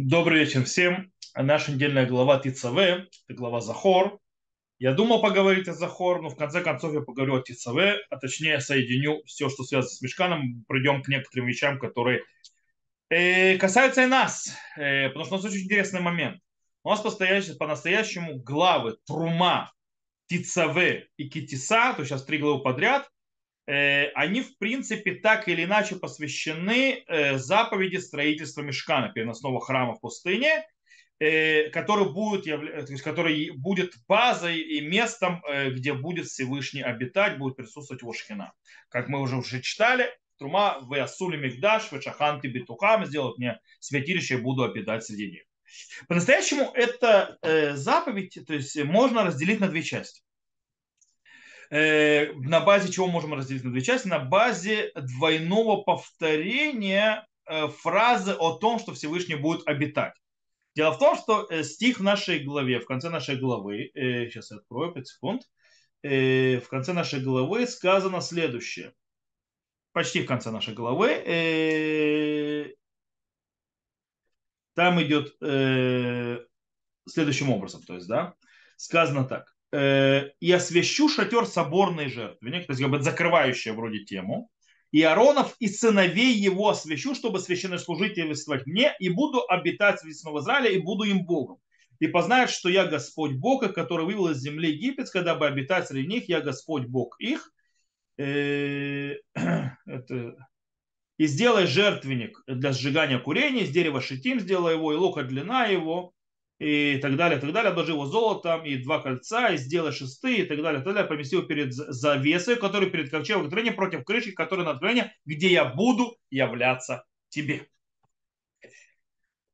Добрый вечер всем. Наша недельная глава Тицаве, это глава Захор. Я думал поговорить о Захор, но в конце концов я поговорю о Тицаве, а точнее соединю все, что связано с Мешканом, придем к некоторым вещам, которые э, касаются и нас, э, потому что у нас очень интересный момент. У нас по-настоящему главы Трума, Тицаве и Китиса, то есть сейчас три главы подряд, они, в принципе, так или иначе посвящены э, заповеди строительства мешкана, переносного храма в пустыне, э, который будет, то есть, который будет базой и местом, где будет Всевышний обитать, будет присутствовать его шхина. Как мы уже уже читали, Трума в Асули Мигдаш, в Шаханти Битухам, сделают мне святилище и буду обитать среди них. По-настоящему это заповедь, то есть можно разделить на две части. Э, на базе чего можем разделить на две части? На базе двойного повторения э, фразы о том, что Всевышний будет обитать. Дело в том, что э, стих в нашей главе, в конце нашей главы, сейчас я открою 5 секунд, в конце нашей главы сказано следующее. Почти в конце нашей главы. Там идет следующим образом. То есть, да, сказано так. Э, и освящу шатер соборной жертвенник, то есть как бы закрывающая вроде тему, и Аронов и сыновей его освящу, чтобы священнослужительствовать мне, и буду обитать в Снова Израиля, и буду им Богом. И познают, что я Господь Бог, который вывел из земли египетской, дабы обитать среди них, я Господь Бог их. Э. И сделай жертвенник для сжигания курения, из дерева шитим сделай его, и лука длина его, и так далее, и так далее, обложи его золотом, и два кольца, и сделай шесты, и так далее, и так далее, помести его перед завесой, который перед ковчегом откровения, против крыши, который на откровение, где я буду являться тебе.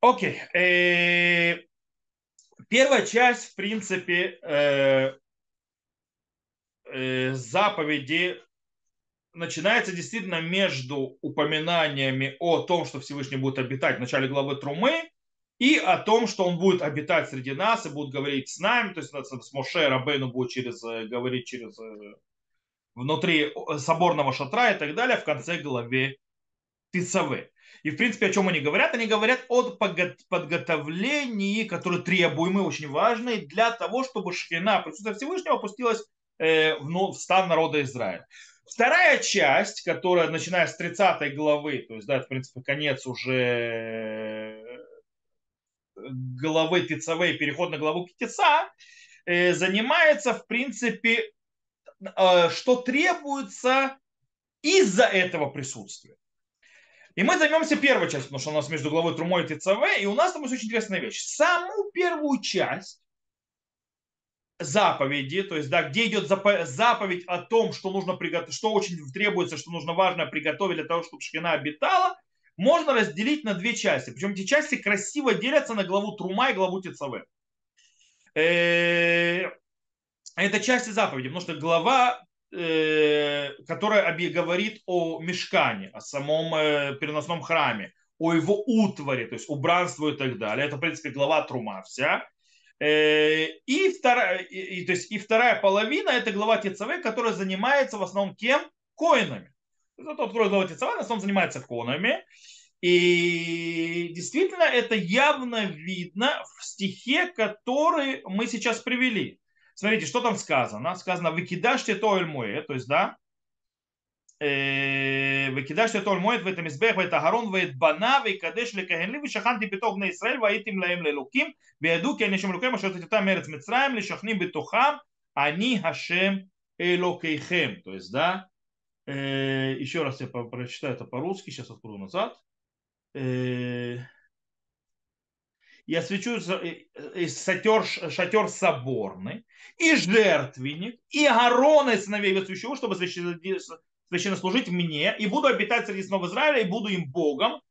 Окей. Э, первая часть, в принципе, э, э, заповеди начинается действительно между упоминаниями о том, что Всевышний будет обитать в начале главы Трумы, и о том, что он будет обитать среди нас и будет говорить с нами, то есть с Моше Рабейну будет через, э, говорить через э, внутри соборного шатра и так далее в конце главе Тицаве. И в принципе о чем они говорят? Они говорят о подготовлении, которое требуемое, очень важное для того, чтобы шхина присутствие Всевышнего опустилась э, в стан народа Израиля. Вторая часть, которая начиная с 30 главы, то есть, да, в принципе, конец уже главы Тицаве и переход на главу Китица, э, занимается, в принципе, э, что требуется из-за этого присутствия. И мы займемся первой частью, потому что у нас между главой Трумой и ТЦВ, и у нас там есть очень интересная вещь. Саму первую часть заповеди, то есть, да, где идет заповедь о том, что нужно приготовить, что очень требуется, что нужно важно приготовить для того, чтобы шхина обитала, можно разделить на две части. Причем эти части красиво делятся на главу Трума и главу Тецаве. Э, это части заповеди, потому что глава, э, которая говорит о мешкане, о самом э, переносном храме, о его утваре, то есть убранству и так далее. Это, в принципе, глава Трума вся. И вторая, и, то есть, и вторая половина это глава Тецаве, которая занимается в основном кем? Коинами. Это тот, который глава Тицаванес, он занимается конами. И действительно, это явно видно в стихе, который мы сейчас привели. Смотрите, что там сказано. Сказано, выкидашьте то эльмуэ, то есть, да, э, выкидашьте то эльмуэ, в этом избех, в это гарон, в это бана, в кадеш лекаhenли, в шаханти битов на Исраэль, в аитим лаем лелуким, в яду, ки анишем лукем, а что это мерец мецраем, лешахним битухам, они хашем элокейхем. То есть, да, еще раз я прочитаю это по-русски, сейчас открою назад. Э, я свечу шатер, шатер соборный, и жертвенник, и огорона и сыновей его свящу, чтобы священно служить мне, и буду обитать среди снов Израиля, и буду им Богом,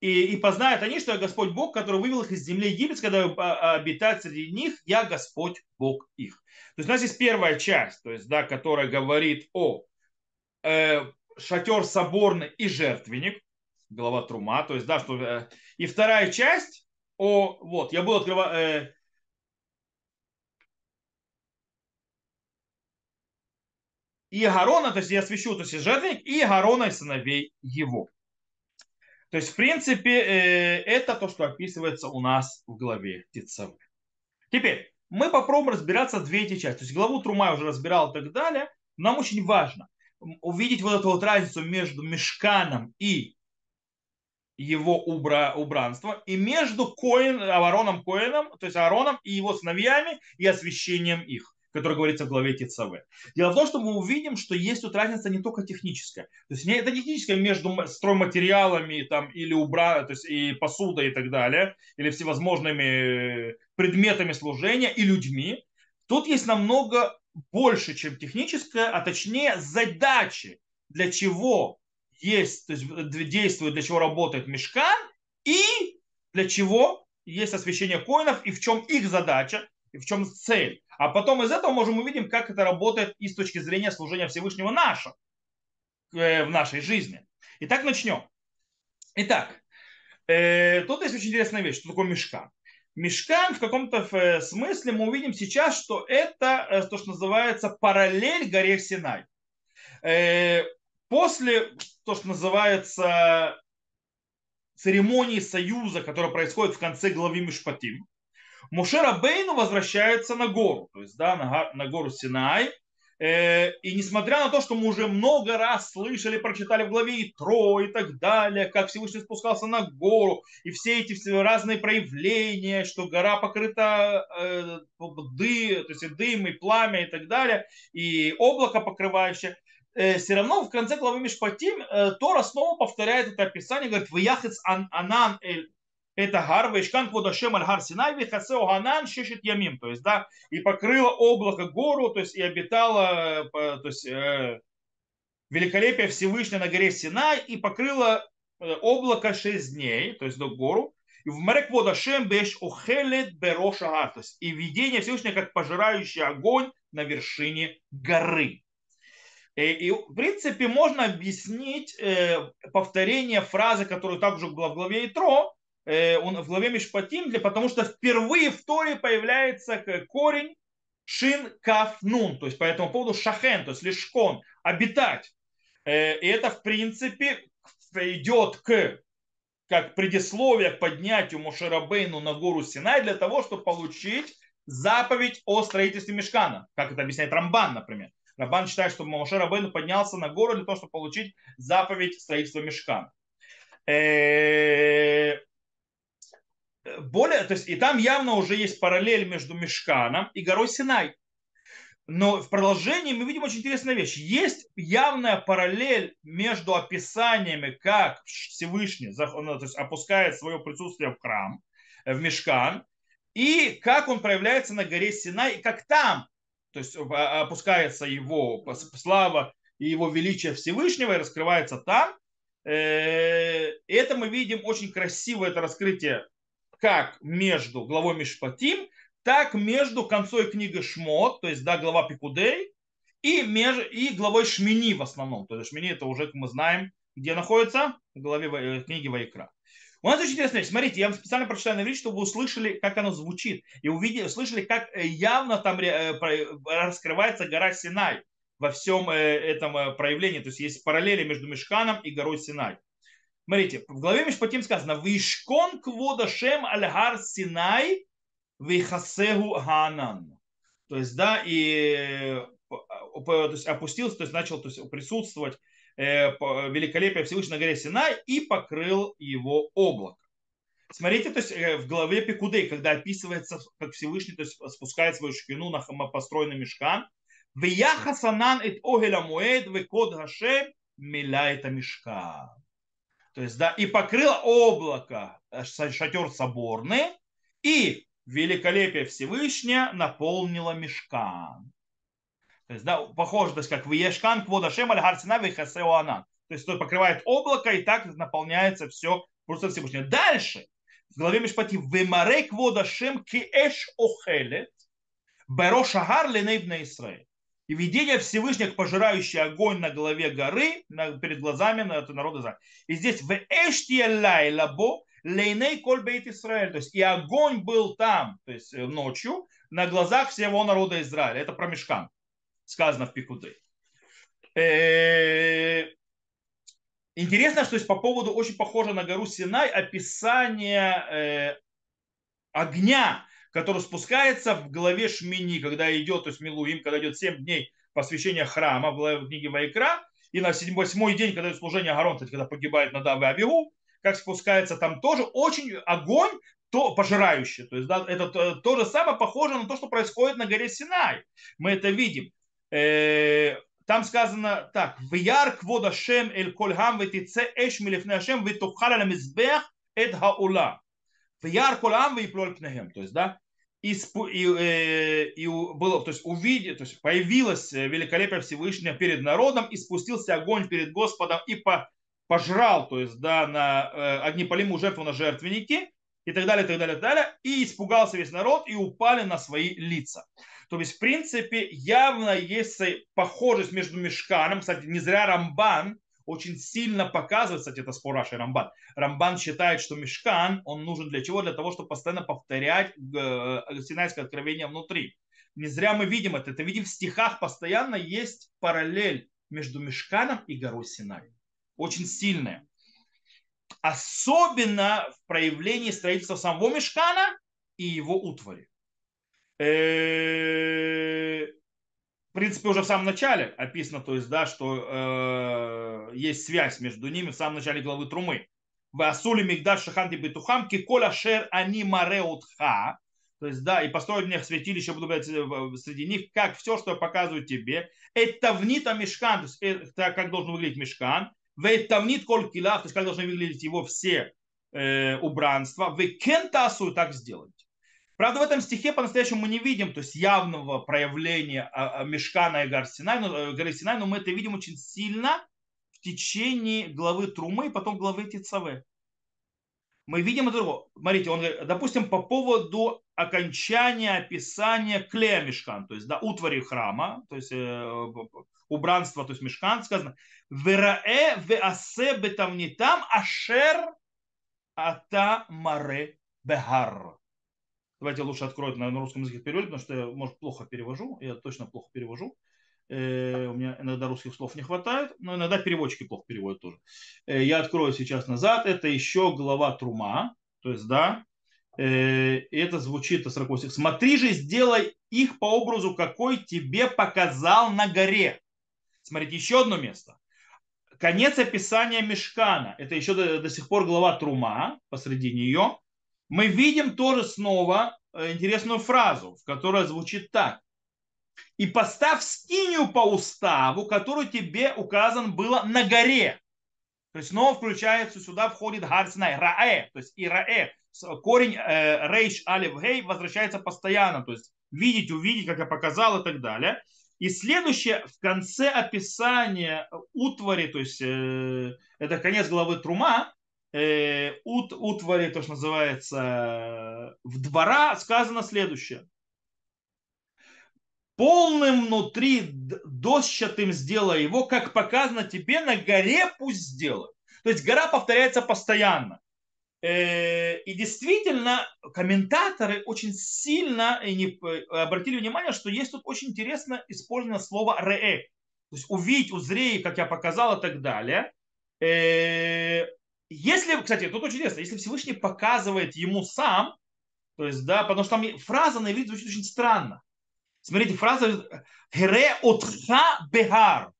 и, и познают они, что я Господь Бог, который вывел их из земли египетской, когда а, обитать среди них, я Господь Бог их. То есть у нас есть первая часть, то есть, да, которая говорит о э, шатер соборный и жертвенник, глава Трума, то есть, да, что... Э, и вторая часть, о, вот, я буду открывать... Э, и Агарона, то есть я освящу, то есть жертвенник, и Агарона и сыновей его. То есть, в принципе, э, это то, что описывается у нас в главе Тицавы. Теперь, мы попробуем разбираться две эти части. То есть, главу Трума я уже разбирал и так далее. Нам очень важно увидеть вот эту вот разницу между мешканом и его убра, убранство, и между Коин, Аароном Коином, то есть Аароном и его сыновьями, и освящением их который говорится в главе Тицаве. Дело в том, что мы увидим, что есть тут разница не только техническая. То есть не это техническая между стройматериалами там, или убра, то есть и посудой и так далее, или всевозможными предметами служения и людьми. Тут есть намного больше, чем техническая, а точнее задачи, для чего есть, то есть действует, для чего работает мешкан, и для чего есть освящение коинов, и в чем их задача, и в чем цель. А потом из этого можем увидеть, как это работает и с точки зрения служения Всевышнего нашего, э, в нашей жизни. Итак, начнем. Итак, э, тут есть очень интересная вещь, что такое мешкан. Мешкан в каком-то э, смысле мы увидим сейчас, что это то, что называется параллель горе Синай. После то, что называется церемонии союза, которая происходит в конце главы Мишпатим, Муше Рабейну возвращается на гору, то есть да, на гору Синай. Э, и несмотря на то, что мы уже много раз слышали, прочитали в главе Итро и так далее, как Всевышний спускался на гору, и все эти разные проявления, что гора покрыта э, ды, то есть дым и пламя и так далее, и облако покрывающее, э, все равно в конце главы Мишпатим э, Тора снова повторяет это описание, говорит, «Ваяхец анан эль это гар, вешкан кводашем аль гар Синай, вихасео ганан шешет ямим, то есть, да, и покрыло облако гору, то есть, и обитало, э, то есть, э, великолепие Всевышнего на горе Синай, и покрыло э, облако шесть дней, то есть, до гору, и в Марек Водашем беш охелет бероша то есть, и видение Всевышнего как пожирающий огонь на вершине горы. И, и в принципе можно объяснить э, повторение фразы, которую также была в главе Итро, Э, он в главе Мишпатим, для, потому что впервые в Торе появляется корень шин каф нун, то есть по этому поводу шахен, то есть лишкон, обитать. Э, и это в принципе идет к как предисловие к поднятию Мошерабейну на гору Синай для того, чтобы получить заповедь о строительстве мешкана, как это объясняет Рамбан, например. Рамбан считает, что Мошерабейну поднялся на гору для того, чтобы получить заповедь строительства мешкана. Более, то есть и там явно уже есть параллель между Мешканом и горой Синай. Но в продолжении мы видим очень интересную вещь. Есть явная параллель между описаниями, как Всевышний ну, то есть опускает свое присутствие в храм, э, в Мешкан, и как он проявляется на горе Синай, и как там, то есть а, опускается его слава и его величие Всевышнего и раскрывается там. Э, это мы видим очень красивое это раскрытие как между главой Мишпатим, так между концой книги Шмот, то есть да, глава Пикудей, и, меж, и главой Шмини в основном. То есть Шмини это уже, как мы знаем, где находится, в главе э, книги Вайкра. У нас очень интересная вещь. Смотрите, я вам специально прочитаю на иврите, чтобы услышали, как оно звучит. И увидели, услышали, как э, явно там э, раскрывается гора Синай во всем этом проявлении. То есть есть параллели между Мешканом и горой Синай. Смотрите, в главе Мишпатим сказано, «Вишкон квода шем аль синай вихасегу ганан». То есть, да, и то есть, опустился, то есть начал то есть, присутствовать э, великолепие Всевышнего на горе Синай и покрыл его облако. Смотрите, то есть э, в главе Пикудей, когда описывается, как Всевышний то есть, спускает свою шкину на построенный мешкан, «Вияхасанан эт огеля муэд векод гашем миля это мешкан». То есть, да, и покрыло облако э, шатер соборный, и великолепие Всевышнего наполнило мешкан. То есть, да, похоже, то есть, как в Ешкан, Кводашем, Аль-Харсина, Вихасеуанан. То есть, то покрывает облако, и так наполняется все просто Всевышнего. Дальше, в главе Мишпати, Вемаре Кводашем Киэш Охелет, Берошагар Ленейбна Исраиль и видение Всевышнего, пожирающий огонь на голове горы, на, перед глазами на, народа Израиля. И здесь в Эштиэлай лабо лейней коль бейт Израиль. То есть и огонь был там, то есть э, ночью, на глазах всего народа Израиля. Это про мешкан, сказано в Пикуде. Э, интересно, что есть по поводу, очень похоже на гору Синай, описание э, огня, который спускается в главе Шмини, когда идет, то есть Милуим, когда идет 7 дней посвящения храма в книге Вайкра, и на восьмой день, когда идет служение Агарон, кстати, когда погибает Надав и Авигу, как спускается там тоже, очень огонь, то пожирающий. То есть да, это то, то же самое похоже на то, что происходит на горе Синай. Мы это видим. Э, там сказано так. «Вяр квода шем эль кольхам ветице эш милифне ашем ветухаля мизбех эт хаула». «Вяр колам виплоль пнехем». То есть, да, и, и, и было, то есть увидеть, то есть появилось великолепие Всевышнего перед народом, и спустился огонь перед Господом и по, пожрал, то есть да, на э, огнепалимую жертву на жертвенники, и так далее, и так далее, и так далее, и испугался весь народ, и упали на свои лица. То есть, в принципе, явно есть похожесть между Мешканом, кстати, не зря Рамбан очень сильно показывает, кстати, это спор Раши Рамбан. Рамбан считает, что мешкан, он нужен для чего? Для того, чтобы постоянно повторять э, Синайское откровение внутри. Не зря мы видим это. Это видим в стихах постоянно есть параллель между мешканом и горой Синай. Очень сильная. Особенно в проявлении строительства самого мешкана и его утвари. Э, в принципе, уже в самом начале описано, то есть, да, что э, есть связь между ними в самом начале главы Трумы. В Асуле Мигдаш Шаханти Бетухам Кикола Шер Ани Мареутха. То есть, да, и построить мне святилище, буду говорить среди них, как все, что я показываю тебе. Это внита мешкан, то есть, это как должен выглядеть мешкан. В тавнит коль килав, то есть, как должны выглядеть его все э, убранства. В кентасу так сделать. Правда, в этом стихе по-настоящему мы не видим то есть явного проявления а, а, Мешкана и горы Синай, но, э, горы но мы это видим очень сильно в течение главы Трумы и потом главы Тицаве. Мы видим это. Смотрите, он говорит, допустим, по поводу окончания описания клея мешкан, то есть да, утвари храма, то есть э, убранства, то есть мешкан, сказано, «Вераэ веасе бетавнитам ашер ата маре бехар». Давайте лучше открою на, на русском языке перевод, потому что я, может, плохо перевожу. Я точно плохо перевожу. Э, у меня иногда русских слов не хватает, но иногда переводчики плохо переводят тоже. Э, я открою сейчас назад. Это еще глава Трума. То есть, да, э, это звучит 40 стих. Смотри же, сделай их по образу, какой тебе показал на горе. Смотрите, еще одно место. Конец описания Мешкана. Это еще до, до сих пор глава Трума посреди нее мы видим тоже снова э, интересную фразу, в которой звучит так. И поставь скинию по уставу, который тебе указан было на горе. То есть снова включается, сюда входит Гарсинай, Раэ, то есть и Раэ. Корень э, Рейш Алиф Гей возвращается постоянно, то есть видеть, увидеть, как я показал и так далее. И следующее, в конце описания утвари, то есть э, это конец главы Трума, э, ут, утвари, то, что называется, в двора, сказано следующее. Полным внутри дощатым сделай его, как показано тебе на горе пусть сделай. То есть гора повторяется постоянно. Э, и действительно, комментаторы очень сильно и не, обратили внимание, что есть тут очень интересно использовано слово «ре». То есть увидеть, узреть, как я показал и так далее. Если, кстати, тут очень интересно, если Всевышний показывает ему сам, то есть, да, потому что там фраза на иврите звучит очень странно. Смотрите, фраза «Хере отха бехар»,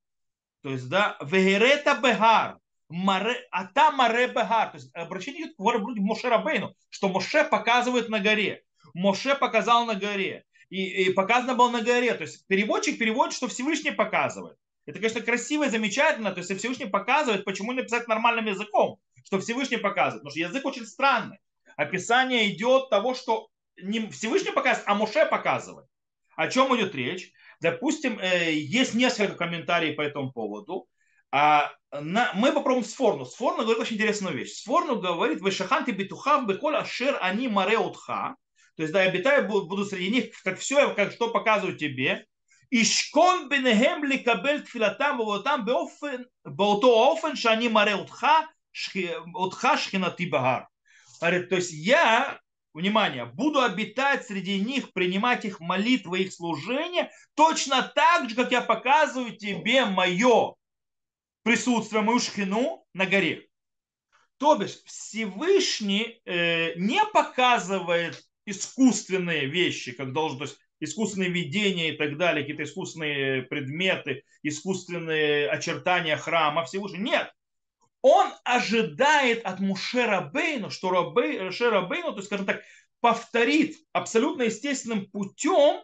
то есть, да, «Вегерета бехар», Маре, ата маре бехар. То есть обращение идет к Моше Рабейну, что Моше показывает на горе. Моше показал на горе. И, и показано было на горе. То есть переводчик переводит, что Всевышний показывает. Это, конечно, красиво и замечательно. То есть Всевышний показывает, почему написать нормальным языком что Всевышний показывает. Потому что язык очень странный. Описание идет того, что не Всевышний показывает, а Муше показывает. О чем идет речь? Допустим, э, есть несколько комментариев по этому поводу. А на, мы попробуем Сфорну. Сфорну говорит очень интересную вещь. Сфорну говорит, вышахан ты бетухав беколь ашер они мареутха. То есть, да, я обитаю буду, среди них, как все, как что показываю тебе. Ишкон бенегем ликабель тфилатам беотам беото офен шани мареутха Отха шхинати багар. Говорит, то есть я, внимание, буду обитать среди них, принимать их молитвы, их служение, точно так же, как я показываю тебе мое присутствие, мою шхину на горе. То бишь Всевышний э, не показывает искусственные вещи, как должен, то есть искусственные видения и так далее, какие-то искусственные предметы, искусственные очертания храма Всевышнего. Нет. Он ожидает от Мушера Бейну, что Мушера Бейну, то есть, скажем так, повторит абсолютно естественным путем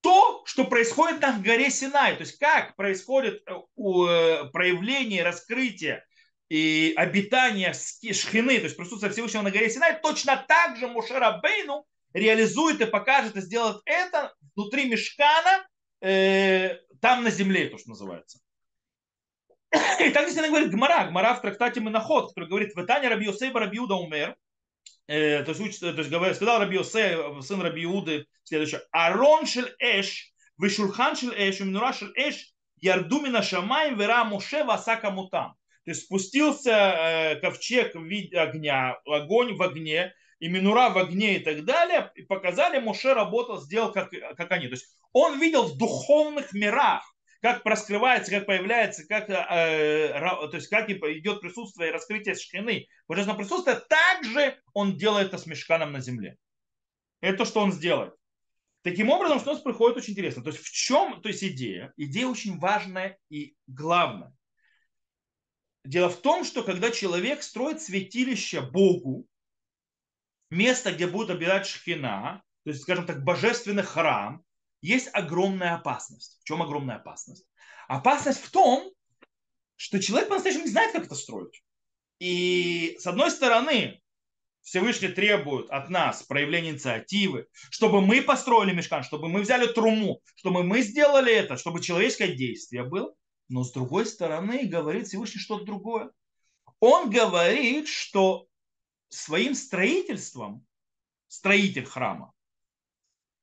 то, что происходит на горе Синай. То есть как происходит э, э, проявление, раскрытие и обитание шхины, то есть присутствие Всевышнего на горе Синай, точно так же Мушера Бейну реализует и покажет и сделает это внутри мешкана, э, там на земле, то, что называется. И так действительно говорит Гмара, Гмара в трактате Миноход, который говорит, в Итане Раби Йосейба Раби Юда умер, э, то есть, учит, то есть говорит, сказал Раби Йосей, сын Раби Юды, следующее, Арон шель эш, вишурхан шель эш, минура шель эш, ярдумина шамаем, вера Моше васака мутам. То есть спустился э, ковчег в виде огня, огонь в огне, и Минура в огне и так далее, и показали, Моше работал, сделал как, как они. То есть он видел в духовных мирах, как проскрывается, как появляется, как, э, то есть как идет присутствие и раскрытие шхины, божественного присутствия, также он делает это с мешканом на земле. Это то, что он сделает. Таким образом, что у нас приходит очень интересно. То есть в чем то есть идея? Идея очень важная и главная. Дело в том, что когда человек строит святилище Богу, место, где будет обитать шхина, то есть, скажем так, божественный храм, есть огромная опасность. В чем огромная опасность? Опасность в том, что человек по-настоящему не знает, как это строить. И с одной стороны, Всевышний требует от нас проявления инициативы, чтобы мы построили мешкан, чтобы мы взяли труму, чтобы мы сделали это, чтобы человеческое действие было. Но с другой стороны, говорит Всевышний что-то другое. Он говорит, что своим строительством, строитель храма,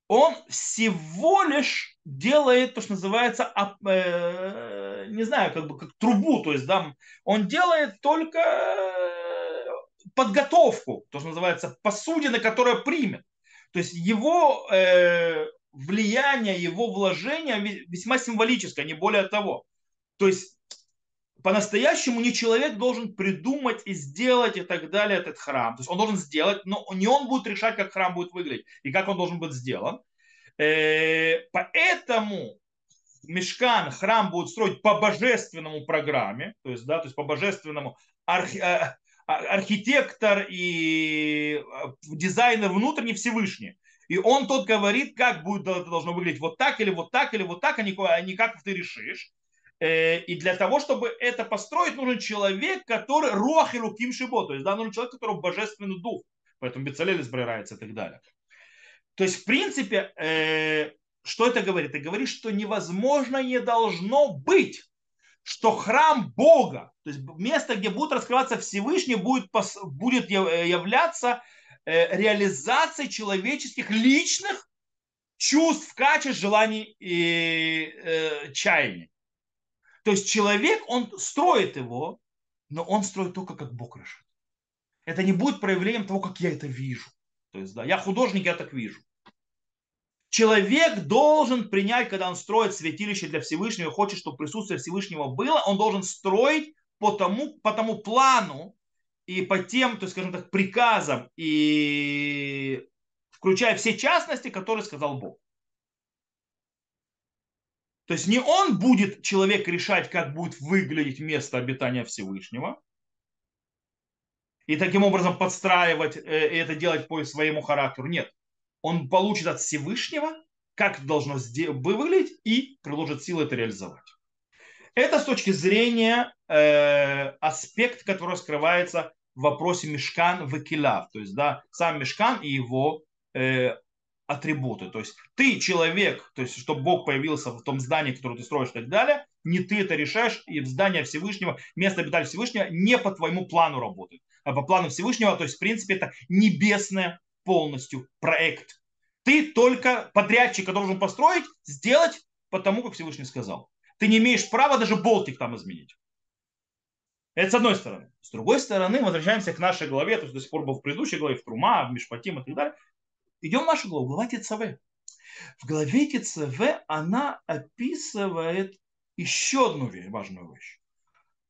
он всего лишь делает то, что называется, э, не знаю, как бы как трубу, то есть, да, он делает только э, подготовку, то, что называется, посудины, которая примет. То есть его э, влияние, его вложение весьма символическое, не более того. То есть по-настоящему не человек должен придумать и сделать и так далее этот храм. То есть он должен сделать, но не он будет решать, как храм будет выглядеть и как он должен быть сделан. Э, поэтому мешкан, храм будет строить по божественному программе, то есть, да, то есть по божественному архи, э, а, архитектор и э, дизайнер внутренний Всевышний. И он тот говорит, как будет должно выглядеть вот так или вот так или вот так, а не, а как ты решишь. Э, и для того, чтобы это построить, нужен человек, который руах и руким шибо, то есть да, нужен человек, у которого божественный дух. Поэтому Бецалель избирается и так далее. То есть, в принципе, э, что это говорит? Это говорит, что невозможно не должно быть, что храм Бога, то есть место, где будет раскрываться Всевышний, будет, будет являться э, реализацией человеческих личных чувств, качеств, желаний и э, чаяний. То есть человек, он строит его, но он строит только как Бог решит. Это не будет проявлением того, как я это вижу. То есть, да, я художник, я так вижу. Человек должен принять, когда он строит святилище для Всевышнего, хочет, чтобы присутствие Всевышнего было, он должен строить по тому, по тому плану и по тем, то есть, скажем так, приказам, и включая все частности, которые сказал Бог. То есть не он будет, человек, решать, как будет выглядеть место обитания Всевышнего, и таким образом подстраивать э, и это делать по своему характеру. Нет. Он получит от Всевышнего, как должно выглядеть, и приложит силы это реализовать. Это с точки зрения э, аспект, который скрывается в вопросе мешкан векилав, то есть да, сам мешкан и его э, атрибуты. То есть ты человек, то есть чтобы Бог появился в том здании, которое ты строишь и так далее, не ты это решаешь, и здание Всевышнего, место обитания Всевышнего не по твоему плану работает, а по плану Всевышнего, то есть в принципе это небесный полностью проект. Ты только подрядчика должен построить, сделать потому, как Всевышний сказал. Ты не имеешь права даже болтик там изменить. Это с одной стороны. С другой стороны, возвращаемся к нашей главе, то есть до сих пор был в предыдущей главе, в Трума, в Мишпатим и так далее. Идем в нашу главу, глава ТЦВ. В главе ТЦВ она описывает еще одну важную вещь.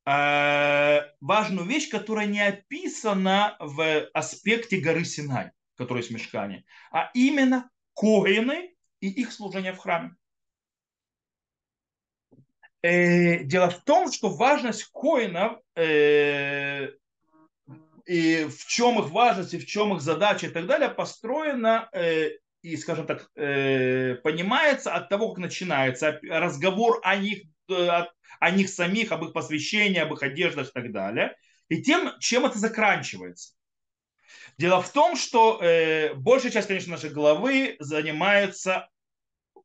э, важную вещь, которая не описана в аспекте горы Синай, который есть в а именно коины и их служение в храме. Э, дело в том, что важность коинов э, и в чем их важность, и в чем их задача и так далее построена э, и, скажем так, э, понимается от того, как начинается разговор о них, э, о них самих, об их посвящении, об их одеждах и так далее, и тем, чем это заканчивается. Дело в том, что э, большая часть, конечно, нашей главы занимается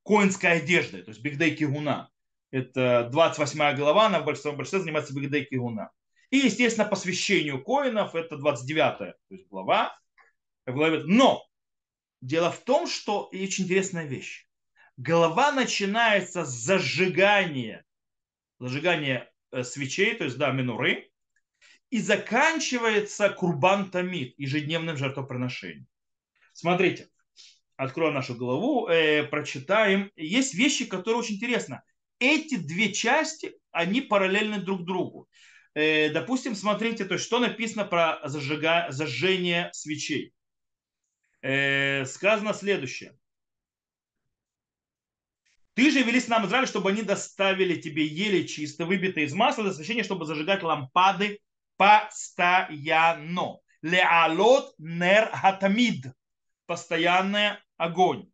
коинской одеждой, то есть бигдей кигуна. Это 28 глава, она в большинстве, большинстве занимается бигдей кигуна. И, естественно, посвящению коинов, это 29 то есть глава. В главе. Но дело в том, что и очень интересная вещь. Глава начинается с зажигания, зажигания э, свечей, то есть, да, минуры, и заканчивается курбан тамид, ежедневным жертвоприношением. Смотрите, откроем нашу главу, э, прочитаем. Есть вещи, которые очень интересны. Эти две части, они параллельны друг другу. Э, допустим, смотрите, то есть что написано про зажига, зажжение свечей. Э, сказано следующее. Ты же вели с нам Израиль, чтобы они доставили тебе еле чисто, выбитые из масла, для освещения, чтобы зажигать лампады постоянно. Леалот нер хатамид. Постоянный огонь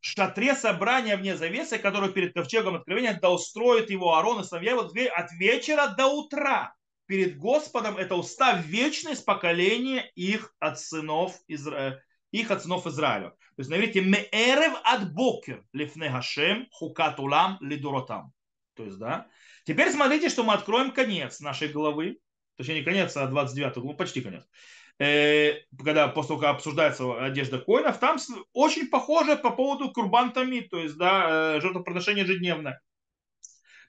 шатре собрания вне завесы, который перед ковчегом откровения, да устроит его Аарон и сыновья его от вечера до утра. Перед Господом это устав вечный с поколения их от сынов Израиля их от сынов Израиля. То есть, наверите, меэрев от бокер лифне хашем хукат улам лидуротам. То есть, да. Теперь смотрите, что мы откроем конец нашей главы. Точнее, не конец, а 29 главу, почти конец. Э, когда после того, как обсуждается одежда коинов, там очень похоже по поводу курбантами, то есть да, э, жертвоприношение ежедневное.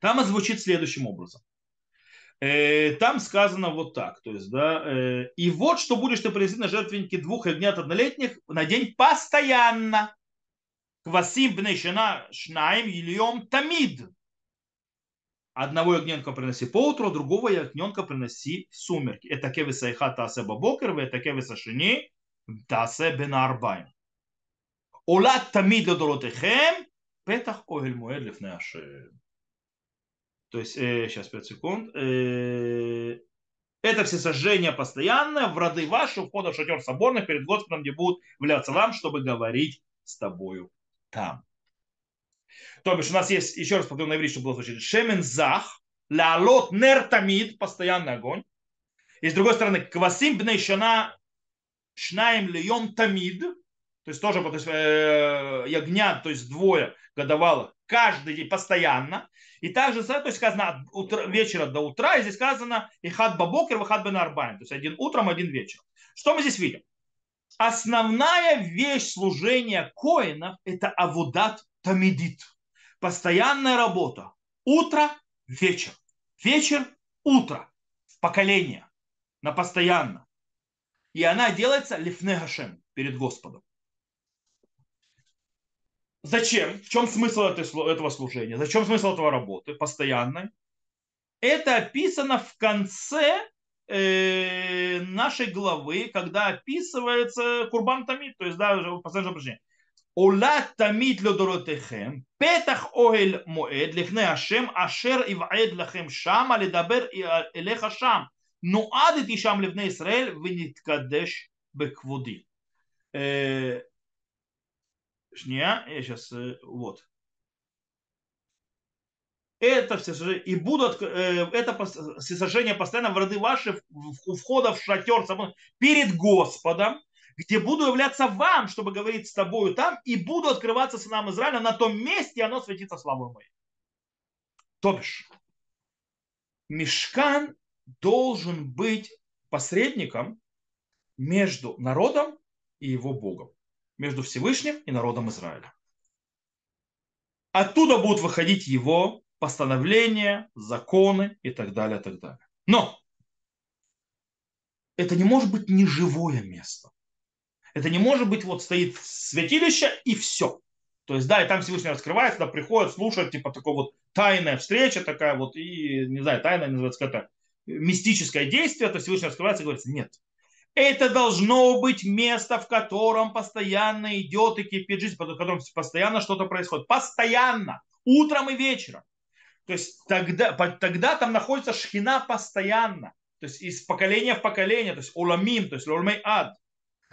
Там звучит следующим образом. Э, там сказано вот так, то есть, да, и вот что будешь ты принести на жертвенники двух ягнят однолетних на день постоянно. Квасим бней шнаим ильем тамид одного ягненка приноси по утру, другого ягненка приноси в сумерки. Это кевиса иха тасе бабокер, это кевиса шини тасе бен арбайм. Олат тамид ледоротехем, петах огель муэд лифне То есть, э, сейчас 5 секунд. Э, это все сожжения постоянное в роды ваши, входа в шатер соборных перед Господом, где будут являться вам, чтобы говорить с тобою там. То бишь у нас есть, еще раз повторю на иврите, чтобы было звучать, шемен зах, лалот нер тамид, постоянный огонь. И с другой стороны, квасим бней шана шнаем льем тамид, то есть тоже то есть, э, ягнят, то есть двое годовалых, каждый день постоянно. И также то есть сказано от утра, вечера до утра, и здесь сказано и хат бабокер, и хат бен арбайн, то есть один утром, один вечером. Что мы здесь видим? Основная вещь служения коинов – это авудат тамидит постоянная работа. Утро, вечер. Вечер, утро. Поколение. На постоянно. И она делается лифне Гашем, перед Господом. Зачем? В чем смысл этого служения? Зачем смысл этого работы постоянной? Это описано в конце э, нашей главы, когда описывается Курбан Тамид, то есть, да, последнее Ола тамит лодоротехем, петах оэль моэд, лихне ашем, ашер иваэд лахем шам, алидабер элеха шам. Ну адит шам левне Исраэль, виниткадеш беквуди. Шния, я сейчас, вот. Это все и будут, э, это всесожжение постоянно в роды ваши, у входа в шатер, перед Господом, где буду являться вам, чтобы говорить с тобою там, и буду открываться сынам Израиля на том месте, и оно светится славой моей. То бишь, Мешкан должен быть посредником между народом и его Богом, между Всевышним и народом Израиля. Оттуда будут выходить его постановления, законы и так далее, и так далее. Но это не может быть неживое место. Это не может быть, вот стоит святилище и все. То есть, да, и там Всевышний раскрывается, да, приходят, слушают, типа такой вот тайная встреча такая вот, и, не знаю, тайная называется как-то мистическое действие, то Всевышний раскрывается и говорится, нет. Это должно быть место, в котором постоянно идет и кипит жизнь, в котором постоянно что-то происходит. Постоянно. Утром и вечером. То есть тогда, тогда там находится шхина постоянно. То есть из поколения в поколение. То есть уламим, то есть уламей ад.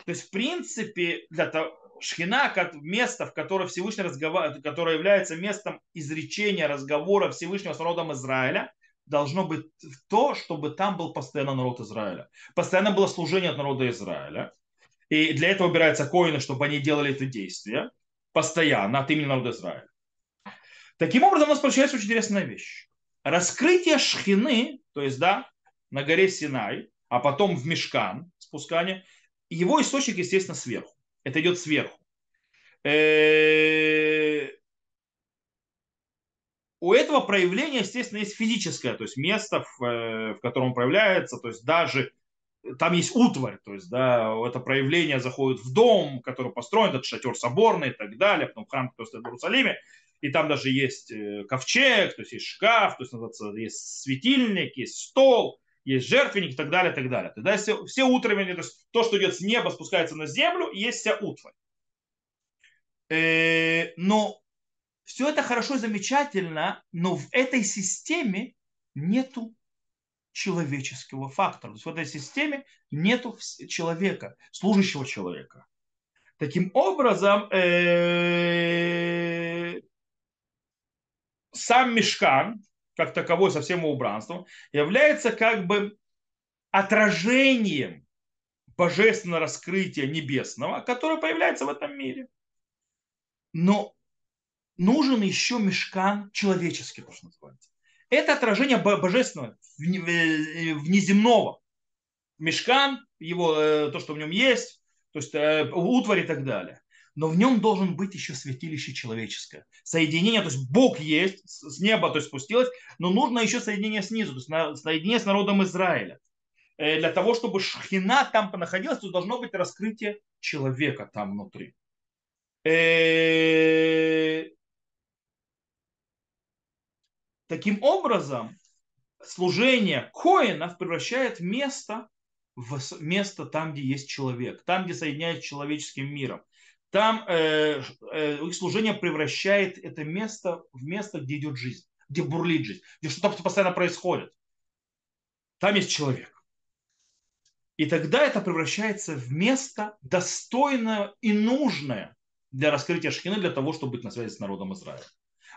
То есть в принципе для того, шхина как место, в котором Всевышний разговаривает, которое является местом изречения разговора Всевышнего с народом Израиля, должно быть то, чтобы там был постоянно народ Израиля. Постоянно было служение от народа Израиля. И для этого убираются коины, чтобы они делали это действие постоянно от имени народа Израиля. Таким образом, у нас получается очень интересная вещь. Раскрытие шхины, то есть, да, на горе Синай, а потом в Мешкан, спускание, его источник, естественно, сверху. Это идет сверху. У этого проявления, естественно, есть физическое, то есть место, в, в котором проявляется, то есть даже там есть утварь, то есть да, это проявление заходит в дом, который построен, этот шатер соборный и так далее, потом храм, который стоит в Иерусалиме, и там даже есть ковчег, то есть есть шкаф, то есть есть светильник, есть стол, есть жертвенник и так далее, и так далее. Тогда все, все утренние, то есть то, что идет с неба, спускается на землю, и есть вся утварь. Э, но все это хорошо и замечательно, но в этой системе нету человеческого фактора. То есть в этой системе нету человека, служащего человека. Таким образом, э, сам мешкан, как таковой со всем убранством, является как бы отражением божественного раскрытия небесного, которое появляется в этом мире. Но нужен еще мешкан человеческий, то, что. Это отражение божественного, внеземного. Мешкан, его, э, то, что в нем есть, то есть э, утварь и так далее. Но в нем должен быть еще святилище человеческое. Соединение, то есть Бог есть, с неба то есть спустилось, но нужно еще соединение снизу, то есть соединение с народом Израиля. Э, для того, чтобы шхина там находилась, то должно быть раскрытие человека там внутри. Таким образом, служение коинов превращает место в место там, где есть человек, там, где соединяется с человеческим миром. Там э, э, их служение превращает это место в место, где идет жизнь, где бурлит жизнь, где что-то постоянно происходит. Там есть человек. И тогда это превращается в место достойное и нужное для раскрытия шхины, для того, чтобы быть на связи с народом Израиля.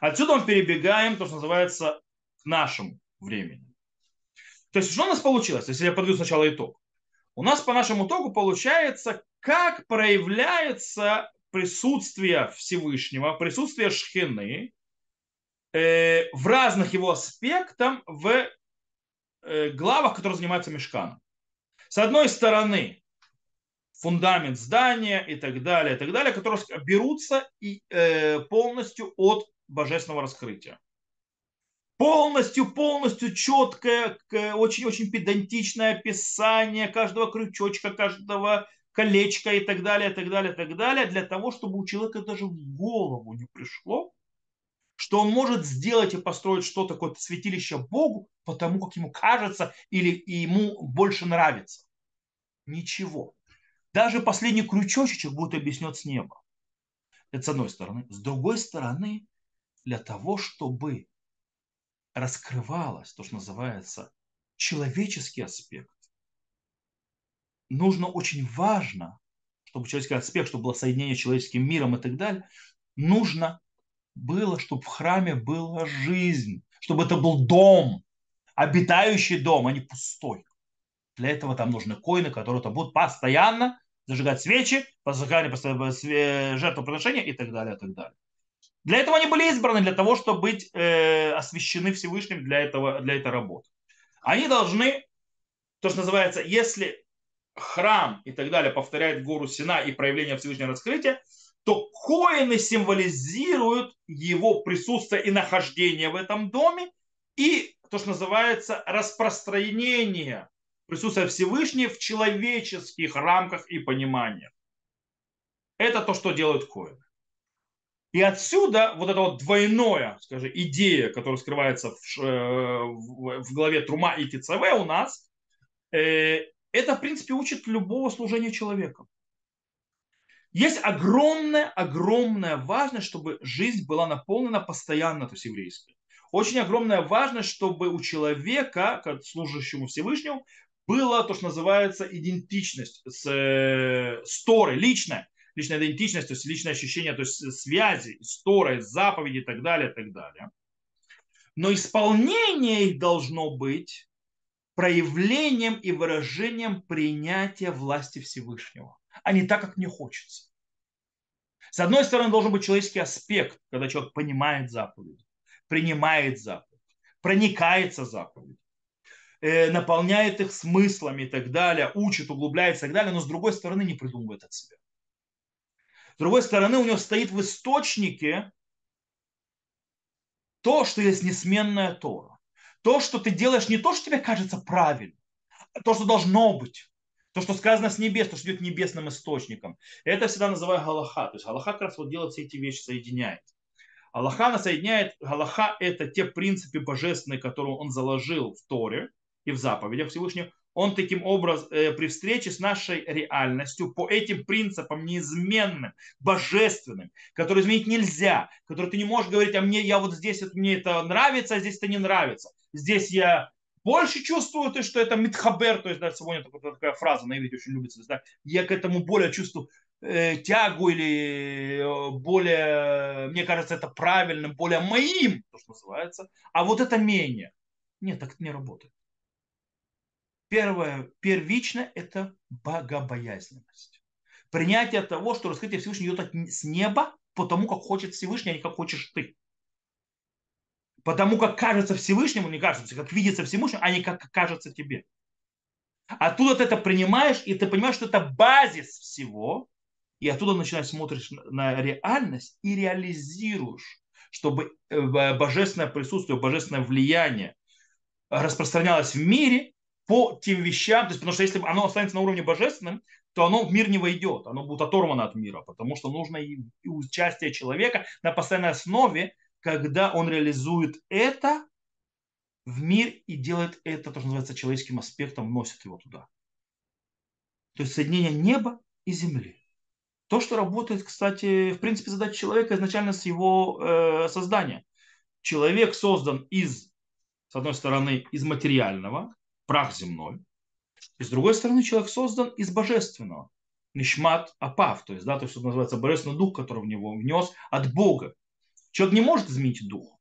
Отсюда мы перебегаем, то, что называется, к нашему времени. То есть, что у нас получилось? Если я подведу сначала итог. У нас по нашему итогу получается, как проявляется присутствие Всевышнего, присутствие Шхины э, в разных его аспектах в э, главах, которые занимаются мешканом. С одной стороны, фундамент здания и так далее, и так далее, которые берутся и, э, полностью от божественного раскрытия. Полностью, полностью четкое, очень-очень педантичное описание каждого крючочка, каждого колечка и так далее, и так далее, и так далее, для того, чтобы у человека даже в голову не пришло, что он может сделать и построить что-то, какое-то святилище Богу, потому как ему кажется или ему больше нравится. Ничего. Даже последний крючочек будет объяснен с неба. Это с одной стороны. С другой стороны, для того, чтобы раскрывалось то, что называется человеческий аспект, нужно очень важно, чтобы человеческий аспект, чтобы было соединение с человеческим миром и так далее, нужно было, чтобы в храме была жизнь, чтобы это был дом, обитающий дом, а не пустой. Для этого там нужны коины, которые там будут постоянно зажигать свечи, зажигать жертвоприношения и так далее, и так далее. Для этого они были избраны, для того, чтобы быть э, освящены Всевышним для, этого, для этой работы. Они должны, то, что называется, если храм и так далее повторяет гору Сина и проявление Всевышнего раскрытия, то коины символизируют его присутствие и нахождение в этом доме и то, что называется распространение присутствия Всевышнего в человеческих рамках и пониманиях. Это то, что делают коины. И отсюда вот эта вот двойная, скажем, идея, которая скрывается в, э, в, в главе Трума и ТЦВ у нас, э, это, в принципе, учит любого служения человека. Есть огромная, огромная важность, чтобы жизнь была наполнена постоянно, то есть еврейской. Очень огромная важность, чтобы у человека, как служащему Всевышнему, была то, что называется идентичность с, э, с личная, личная идентичность, то есть личное ощущение, то есть связи с Торой, заповеди и так далее, и так далее. Но исполнение их должно быть проявлением и выражением принятия власти Всевышнего, а не так, как мне хочется. С одной стороны, должен быть человеческий аспект, когда человек понимает заповеди, принимает заповедь, проникается заповедь, э, наполняет их смыслами и так далее, учит, углубляется и так далее, но с другой стороны не придумывает от себя. С другой стороны, у него стоит в источнике то, что есть несменная Тора. То, что ты делаешь не то, что тебе кажется правильным, а то, что должно быть. То, что сказано с небес, то, что идет небесным источником. Это всегда называю Галаха. То есть Галаха как раз вот делает все эти вещи, соединяет. Аллаха она соединяет, Галаха это те принципы божественные, которые он заложил в Торе и в заповедях Всевышнего. Он таким образом э, при встрече с нашей реальностью по этим принципам неизменным, божественным, которые изменить нельзя, которые ты не можешь говорить, а мне я вот здесь это, мне это нравится, а здесь это не нравится. Здесь я больше чувствую, то, что это митхабер, то есть да, сегодня такая, такая фраза на иврите очень любится, да, я к этому более чувствую э, тягу или э, более, мне кажется, это правильным, более моим, то, что называется, а вот это менее. Нет, так это не работает. Первое, первично, это богобоязненность. Принятие того, что раскрытие Всевышнего идет с неба, потому как хочет Всевышний, а не как хочешь ты. Потому как кажется Всевышнему, не кажется, как видится Всевышнему, а не как кажется тебе. Оттуда ты это принимаешь, и ты понимаешь, что это базис всего, и оттуда начинаешь смотришь на реальность и реализируешь, чтобы э, божественное присутствие, божественное влияние распространялось в мире по тем вещам, то есть, потому что если оно останется на уровне божественным, то оно в мир не войдет, оно будет оторвано от мира, потому что нужно и участие человека на постоянной основе, когда он реализует это в мир и делает это, то, что называется человеческим аспектом, вносит его туда. То есть соединение неба и земли. То, что работает, кстати, в принципе, задача человека изначально с его э, создания. Человек создан из, с одной стороны, из материального, прах земной, и с другой стороны, человек создан из божественного. Нишмат апав, то есть, да, то, что называется божественный дух, который в него внес от Бога. Человек не может изменить дух.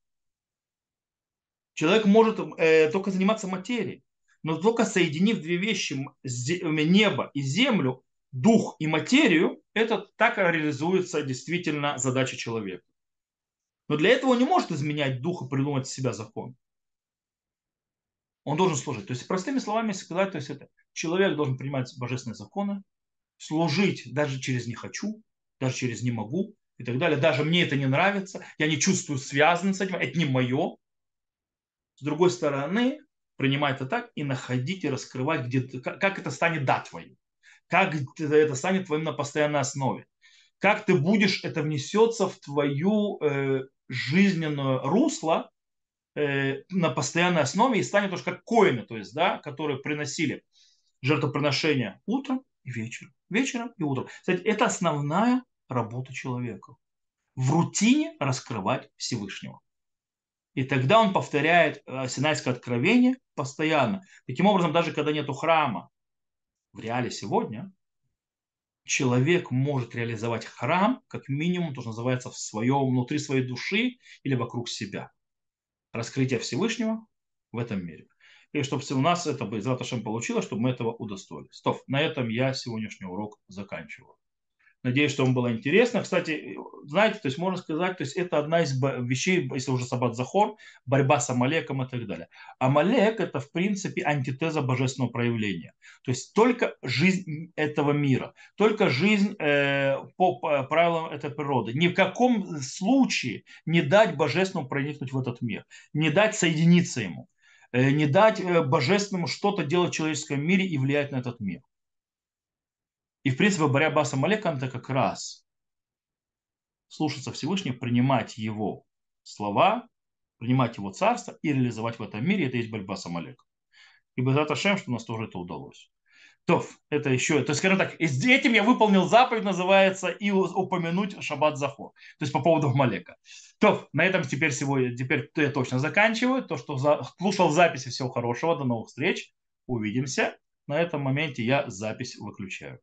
Человек может э, только заниматься материей. Но только соединив две вещи, небо и землю, дух и материю, это так реализуется действительно задача человека. Но для этого он не может изменять дух и придумать себя закон. Он должен служить. То есть, простыми словами сказать, то есть это человек должен принимать божественные законы, служить даже через не хочу, даже через не могу и так далее. Даже мне это не нравится, я не чувствую связан с этим, это не мое. С другой стороны, принимать это так и находить и раскрывать, где, как это станет да твоим как это станет твоим на постоянной основе. Как ты будешь, это внесется в твою э, жизненное русло э, на постоянной основе и станет тоже как коины, то есть, да, которые приносили жертвоприношения утром и вечером. Вечером и утром. Кстати, это основная работа человека. В рутине раскрывать Всевышнего. И тогда он повторяет э, Синайское откровение постоянно. Таким образом, даже когда нету храма, в реале сегодня человек может реализовать храм, как минимум, то, что называется, в своем, внутри своей души или вокруг себя. Раскрытие Всевышнего в этом мире. И чтобы у нас это бы из получилось, чтобы мы этого удостоились. Стоп, на этом я сегодняшний урок заканчиваю. Надеюсь, что вам было интересно. Кстати, знаете, то есть можно сказать, то есть это одна из вещей, если уже Саббат Захор, борьба с Амалеком и так далее. Амалек это в принципе антитеза божественного проявления. То есть только жизнь этого мира, только жизнь э, по правилам этой природы. Ни в каком случае не дать божественному проникнуть в этот мир, не дать соединиться ему, э, не дать э, божественному что-то делать в человеческом мире и влиять на этот мир. И, в принципе, борьба с Амалеком это как раз слушаться Всевышнего, принимать его слова, принимать его царство и реализовать в этом мире. Это есть борьба с Амалеком. И Безат Ашем, что у нас тоже это удалось. То, это еще, то есть, скажем так, с этим я выполнил заповедь, называется, и упомянуть Шаббат Захор. То есть по поводу Малека. То, на этом теперь сегодня, теперь я точно заканчиваю. То, что за, слушал записи, всего хорошего, до новых встреч, увидимся. На этом моменте я запись выключаю.